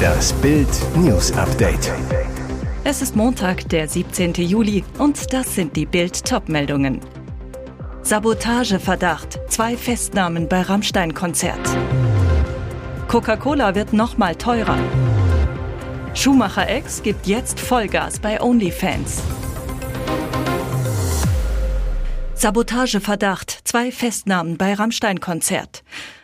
Das Bild News Update. Es ist Montag, der 17. Juli und das sind die Bild Topmeldungen. Sabotageverdacht, zwei Festnahmen bei Rammstein Konzert. Coca-Cola wird nochmal teurer. Schumacher X gibt jetzt Vollgas bei OnlyFans. Sabotageverdacht, zwei Festnahmen bei Rammstein-Konzert.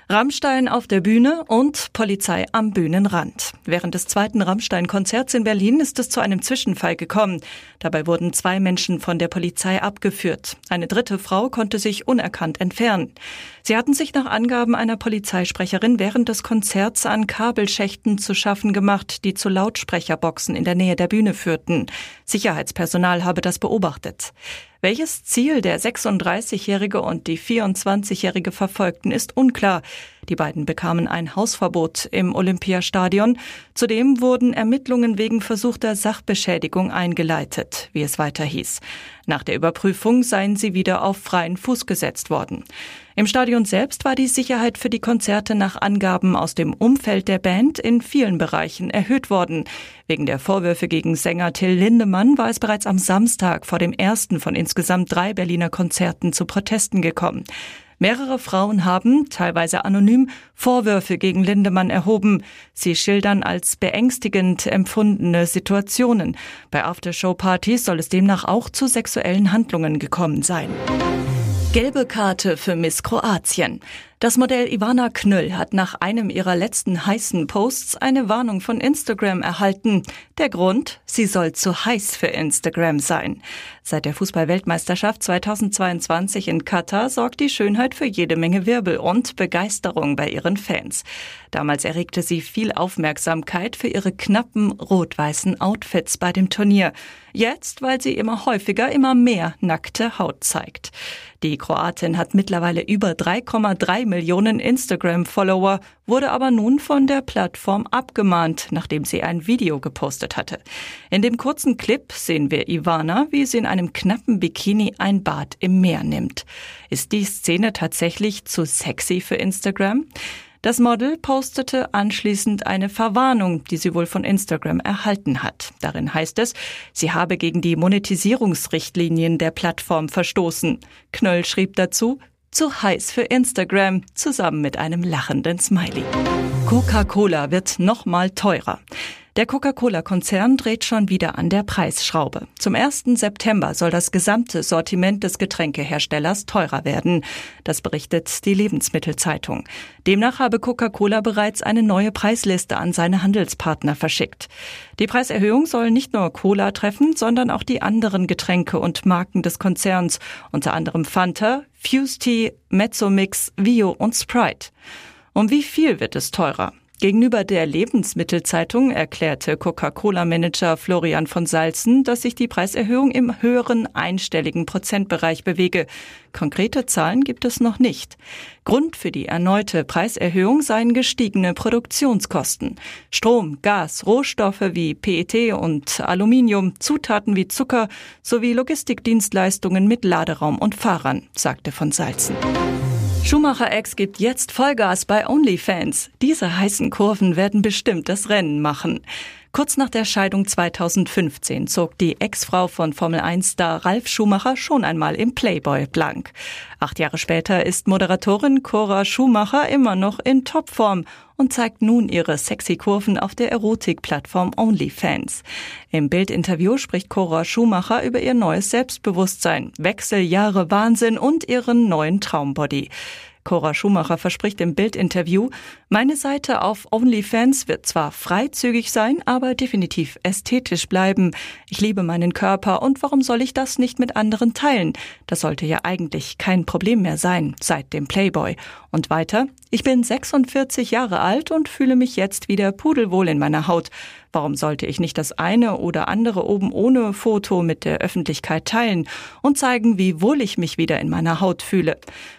Rammstein auf der Bühne und Polizei am Bühnenrand. Während des zweiten Rammstein-Konzerts in Berlin ist es zu einem Zwischenfall gekommen. Dabei wurden zwei Menschen von der Polizei abgeführt. Eine dritte Frau konnte sich unerkannt entfernen. Sie hatten sich nach Angaben einer Polizeisprecherin während des Konzerts an Kabelschächten zu schaffen gemacht, die zu Lautsprecherboxen in der Nähe der Bühne führten. Sicherheitspersonal habe das beobachtet. Welches Ziel der 36-Jährige und die 24-Jährige verfolgten, ist unklar. Die beiden bekamen ein Hausverbot im Olympiastadion. Zudem wurden Ermittlungen wegen versuchter Sachbeschädigung eingeleitet, wie es weiter hieß. Nach der Überprüfung seien sie wieder auf freien Fuß gesetzt worden. Im Stadion selbst war die Sicherheit für die Konzerte nach Angaben aus dem Umfeld der Band in vielen Bereichen erhöht worden. Wegen der Vorwürfe gegen Sänger Till Lindemann war es bereits am Samstag vor dem ersten von insgesamt drei Berliner Konzerten zu Protesten gekommen. Mehrere Frauen haben, teilweise anonym, Vorwürfe gegen Lindemann erhoben. Sie schildern als beängstigend empfundene Situationen. Bei Aftershow-Partys soll es demnach auch zu sexuellen Handlungen gekommen sein. Gelbe Karte für Miss Kroatien. Das Modell Ivana Knüll hat nach einem ihrer letzten heißen Posts eine Warnung von Instagram erhalten. Der Grund, sie soll zu heiß für Instagram sein. Seit der Fußballweltmeisterschaft 2022 in Katar sorgt die Schönheit für jede Menge Wirbel und Begeisterung bei ihren Fans. Damals erregte sie viel Aufmerksamkeit für ihre knappen rot-weißen Outfits bei dem Turnier. Jetzt, weil sie immer häufiger immer mehr nackte Haut zeigt. Die Kroatin hat mittlerweile über 3,3 Millionen Instagram-Follower, wurde aber nun von der Plattform abgemahnt, nachdem sie ein Video gepostet hatte. In dem kurzen Clip sehen wir Ivana, wie sie in einem knappen Bikini ein Bad im Meer nimmt. Ist die Szene tatsächlich zu sexy für Instagram? Das Model postete anschließend eine Verwarnung, die sie wohl von Instagram erhalten hat. Darin heißt es, sie habe gegen die Monetisierungsrichtlinien der Plattform verstoßen. Knöll schrieb dazu, zu heiß für Instagram, zusammen mit einem lachenden Smiley. Coca-Cola wird noch mal teurer. Der Coca-Cola-Konzern dreht schon wieder an der Preisschraube. Zum 1. September soll das gesamte Sortiment des Getränkeherstellers teurer werden. Das berichtet die Lebensmittelzeitung. Demnach habe Coca-Cola bereits eine neue Preisliste an seine Handelspartner verschickt. Die Preiserhöhung soll nicht nur Cola treffen, sondern auch die anderen Getränke und Marken des Konzerns, unter anderem Fanta, Fuse Tea, Mezzomix, Vio und Sprite. Um wie viel wird es teurer? Gegenüber der Lebensmittelzeitung erklärte Coca-Cola-Manager Florian von Salzen, dass sich die Preiserhöhung im höheren einstelligen Prozentbereich bewege. Konkrete Zahlen gibt es noch nicht. Grund für die erneute Preiserhöhung seien gestiegene Produktionskosten. Strom, Gas, Rohstoffe wie PET und Aluminium, Zutaten wie Zucker sowie Logistikdienstleistungen mit Laderaum und Fahrern, sagte von Salzen. Schumacher X gibt jetzt Vollgas bei OnlyFans. Diese heißen Kurven werden bestimmt das Rennen machen. Kurz nach der Scheidung 2015 zog die Ex-Frau von Formel 1-Star Ralf Schumacher schon einmal im Playboy blank. Acht Jahre später ist Moderatorin Cora Schumacher immer noch in Topform und zeigt nun ihre sexy Kurven auf der Erotikplattform OnlyFans. Im Bildinterview spricht Cora Schumacher über ihr neues Selbstbewusstsein, Wechseljahre Wahnsinn und ihren neuen Traumbody. Cora Schumacher verspricht im Bildinterview, meine Seite auf OnlyFans wird zwar freizügig sein, aber definitiv ästhetisch bleiben. Ich liebe meinen Körper und warum soll ich das nicht mit anderen teilen? Das sollte ja eigentlich kein Problem mehr sein seit dem Playboy. Und weiter, ich bin 46 Jahre alt und fühle mich jetzt wieder pudelwohl in meiner Haut. Warum sollte ich nicht das eine oder andere oben ohne Foto mit der Öffentlichkeit teilen und zeigen, wie wohl ich mich wieder in meiner Haut fühle?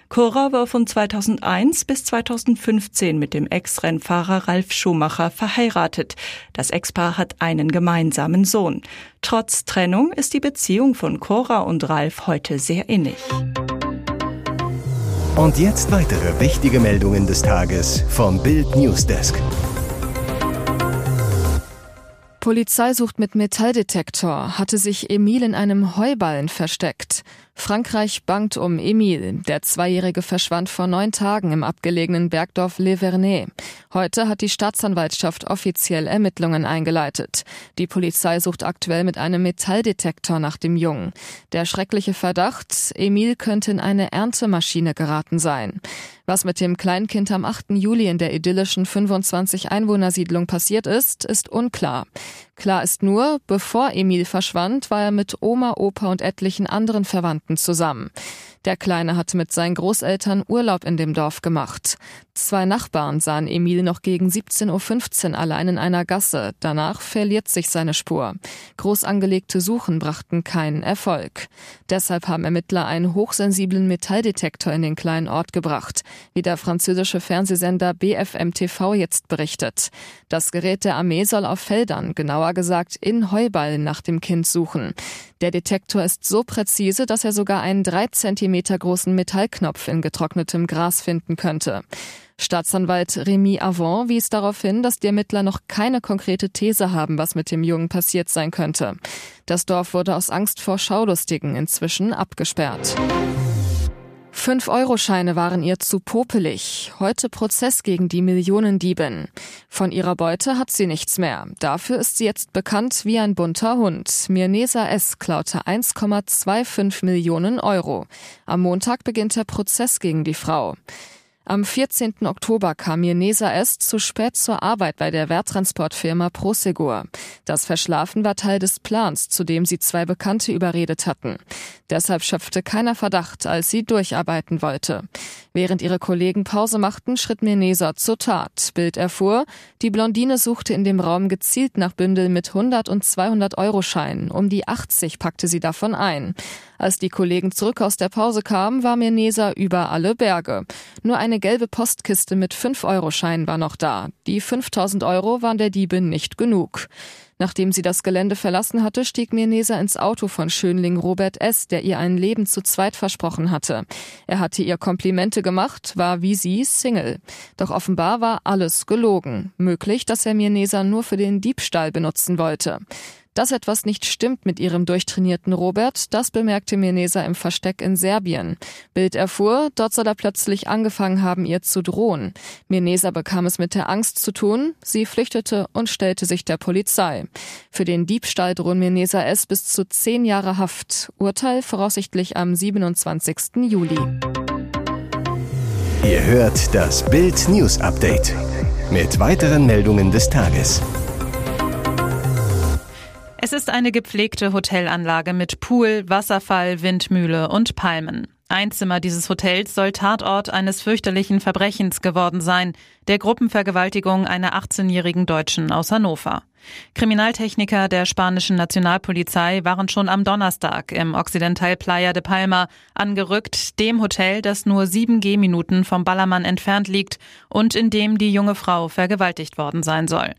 Cora war von 2001 bis 2015 mit dem Ex-Rennfahrer Ralf Schumacher verheiratet. Das Ex-Paar hat einen gemeinsamen Sohn. Trotz Trennung ist die Beziehung von Cora und Ralf heute sehr innig. Und jetzt weitere wichtige Meldungen des Tages vom Bild Newsdesk. Polizei sucht mit Metalldetektor, hatte sich Emil in einem Heuballen versteckt. Frankreich bangt um Emil. Der Zweijährige verschwand vor neun Tagen im abgelegenen Bergdorf Le Vernet. Heute hat die Staatsanwaltschaft offiziell Ermittlungen eingeleitet. Die Polizei sucht aktuell mit einem Metalldetektor nach dem Jungen. Der schreckliche Verdacht, Emil könnte in eine Erntemaschine geraten sein. Was mit dem Kleinkind am 8. Juli in der idyllischen 25 Einwohnersiedlung passiert ist, ist unklar. Klar ist nur, bevor Emil verschwand, war er mit Oma, Opa und etlichen anderen Verwandten zusammen. Der Kleine hatte mit seinen Großeltern Urlaub in dem Dorf gemacht. Zwei Nachbarn sahen Emil noch gegen 17.15 Uhr allein in einer Gasse. Danach verliert sich seine Spur. Groß angelegte Suchen brachten keinen Erfolg. Deshalb haben Ermittler einen hochsensiblen Metalldetektor in den kleinen Ort gebracht, wie der französische Fernsehsender BFM TV jetzt berichtet. Das Gerät der Armee soll auf Feldern, genauer gesagt in Heuballen nach dem Kind suchen. Der Detektor ist so präzise, dass er sogar einen drei Zentimeter großen Metallknopf in getrocknetem Gras finden könnte. Staatsanwalt Remy Avant wies darauf hin, dass die Ermittler noch keine konkrete These haben, was mit dem Jungen passiert sein könnte. Das Dorf wurde aus Angst vor Schaulustigen inzwischen abgesperrt. Fünf-Euro-Scheine waren ihr zu popelig. Heute Prozess gegen die Millionendiebin. Von ihrer Beute hat sie nichts mehr. Dafür ist sie jetzt bekannt wie ein bunter Hund. Mirnesa S. klaute 1,25 Millionen Euro. Am Montag beginnt der Prozess gegen die Frau. Am 14. Oktober kam Mirnesa S. zu spät zur Arbeit bei der Werttransportfirma Prosegur. Das Verschlafen war Teil des Plans, zu dem sie zwei Bekannte überredet hatten. Deshalb schöpfte keiner Verdacht, als sie durcharbeiten wollte. Während ihre Kollegen Pause machten, schritt Mirnesa zur Tat. Bild erfuhr, die Blondine suchte in dem Raum gezielt nach Bündeln mit 100 und 200 Euro Scheinen. Um die 80 packte sie davon ein. Als die Kollegen zurück aus der Pause kamen, war Mirnesa über alle Berge. Nur eine gelbe Postkiste mit 5-Euro-Scheinen war noch da. Die 5000 Euro waren der Diebe nicht genug. Nachdem sie das Gelände verlassen hatte, stieg Mirnesa ins Auto von Schönling Robert S., der ihr ein Leben zu zweit versprochen hatte. Er hatte ihr Komplimente gemacht, war wie sie Single. Doch offenbar war alles gelogen. Möglich, dass er Mirnesa nur für den Diebstahl benutzen wollte. Dass etwas nicht stimmt mit ihrem durchtrainierten Robert, das bemerkte Mirnesa im Versteck in Serbien. Bild erfuhr, dort soll er plötzlich angefangen haben, ihr zu drohen. Mirnesa bekam es mit der Angst zu tun, sie flüchtete und stellte sich der Polizei. Für den Diebstahl drohen Mirnesa S. bis zu zehn Jahre Haft. Urteil voraussichtlich am 27. Juli. Ihr hört das Bild News Update mit weiteren Meldungen des Tages. Es ist eine gepflegte Hotelanlage mit Pool, Wasserfall, Windmühle und Palmen. Ein Zimmer dieses Hotels soll Tatort eines fürchterlichen Verbrechens geworden sein, der Gruppenvergewaltigung einer 18-jährigen Deutschen aus Hannover. Kriminaltechniker der spanischen Nationalpolizei waren schon am Donnerstag im Occidental Playa de Palma angerückt, dem Hotel, das nur sieben Gehminuten vom Ballermann entfernt liegt und in dem die junge Frau vergewaltigt worden sein soll.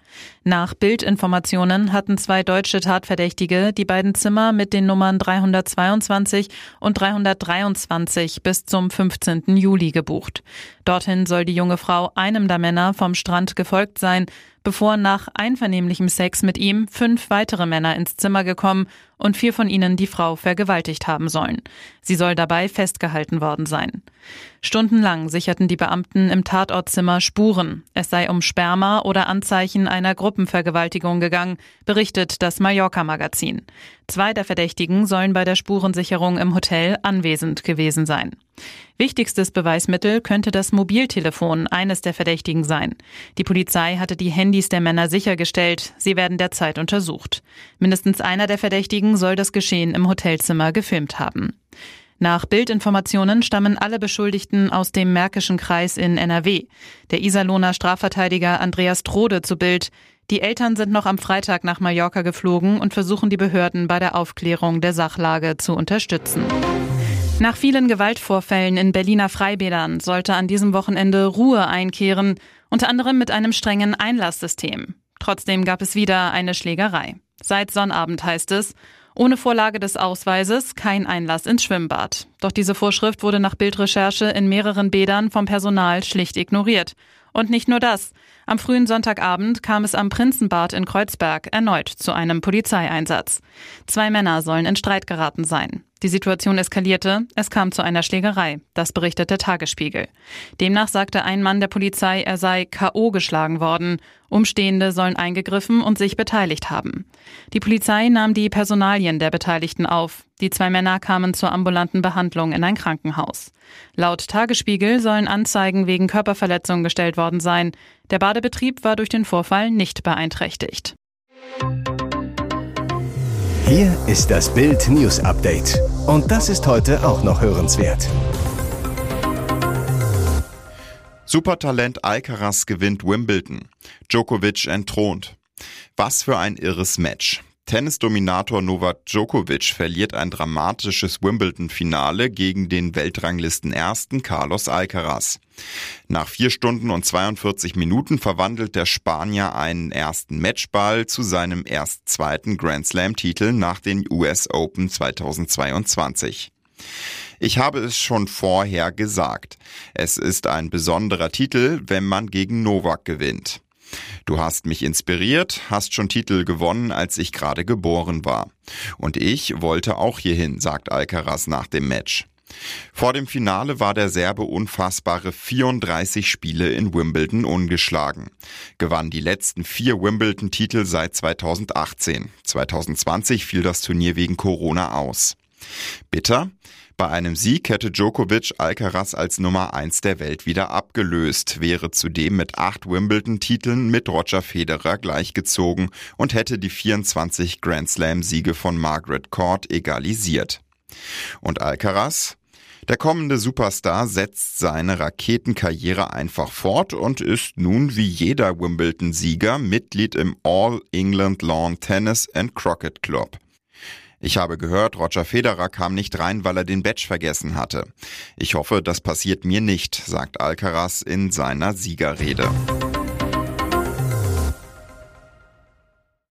Nach Bildinformationen hatten zwei deutsche Tatverdächtige die beiden Zimmer mit den Nummern 322 und 323 bis zum 15. Juli gebucht. Dorthin soll die junge Frau einem der Männer vom Strand gefolgt sein, bevor nach einvernehmlichem Sex mit ihm fünf weitere Männer ins Zimmer gekommen und vier von ihnen die Frau vergewaltigt haben sollen. Sie soll dabei festgehalten worden sein. Stundenlang sicherten die Beamten im Tatortzimmer Spuren. Es sei um Sperma oder Anzeichen einer Gruppenvergewaltigung gegangen, berichtet das Mallorca-Magazin. Zwei der Verdächtigen sollen bei der Spurensicherung im Hotel anwesend gewesen sein. Wichtigstes Beweismittel könnte das Mobiltelefon eines der Verdächtigen sein. Die Polizei hatte die Handys der Männer sichergestellt. Sie werden derzeit untersucht. Mindestens einer der Verdächtigen soll das Geschehen im Hotelzimmer gefilmt haben. Nach Bildinformationen stammen alle Beschuldigten aus dem Märkischen Kreis in NRW. Der Iserlohner Strafverteidiger Andreas Trode zu Bild. Die Eltern sind noch am Freitag nach Mallorca geflogen und versuchen die Behörden bei der Aufklärung der Sachlage zu unterstützen. Nach vielen Gewaltvorfällen in Berliner Freibädern sollte an diesem Wochenende Ruhe einkehren, unter anderem mit einem strengen Einlasssystem. Trotzdem gab es wieder eine Schlägerei. Seit Sonnabend heißt es, ohne Vorlage des Ausweises kein Einlass ins Schwimmbad. Doch diese Vorschrift wurde nach Bildrecherche in mehreren Bädern vom Personal schlicht ignoriert. Und nicht nur das. Am frühen Sonntagabend kam es am Prinzenbad in Kreuzberg erneut zu einem Polizeieinsatz. Zwei Männer sollen in Streit geraten sein. Die Situation eskalierte, es kam zu einer Schlägerei, das berichtet der Tagesspiegel. Demnach sagte ein Mann der Polizei, er sei KO geschlagen worden. Umstehende sollen eingegriffen und sich beteiligt haben. Die Polizei nahm die Personalien der Beteiligten auf. Die zwei Männer kamen zur ambulanten Behandlung in ein Krankenhaus. Laut Tagesspiegel sollen Anzeigen wegen Körperverletzung gestellt worden sein. Der Badebetrieb war durch den Vorfall nicht beeinträchtigt. Hier ist das Bild News Update. Und das ist heute auch noch hörenswert. Supertalent Alcaraz gewinnt Wimbledon. Djokovic entthront. Was für ein irres Match. Tennisdominator Novak Djokovic verliert ein dramatisches Wimbledon-Finale gegen den Weltranglisten-Ersten Carlos Alcaraz. Nach vier Stunden und 42 Minuten verwandelt der Spanier einen ersten Matchball zu seinem erst zweiten Grand Slam-Titel nach den US Open 2022. Ich habe es schon vorher gesagt. Es ist ein besonderer Titel, wenn man gegen Novak gewinnt. Du hast mich inspiriert, hast schon Titel gewonnen, als ich gerade geboren war. Und ich wollte auch hierhin, sagt Alcaraz nach dem Match. Vor dem Finale war der Serbe unfassbare 34 Spiele in Wimbledon ungeschlagen. Gewann die letzten vier Wimbledon-Titel seit 2018. 2020 fiel das Turnier wegen Corona aus. Bitter? Bei einem Sieg hätte Djokovic Alcaraz als Nummer 1 der Welt wieder abgelöst, wäre zudem mit acht Wimbledon-Titeln mit Roger Federer gleichgezogen und hätte die 24 Grand Slam-Siege von Margaret Court egalisiert. Und Alcaraz? Der kommende Superstar setzt seine Raketenkarriere einfach fort und ist nun wie jeder Wimbledon-Sieger Mitglied im All England Lawn Tennis and Croquet Club. Ich habe gehört, Roger Federer kam nicht rein, weil er den Badge vergessen hatte. Ich hoffe, das passiert mir nicht, sagt Alcaraz in seiner Siegerrede.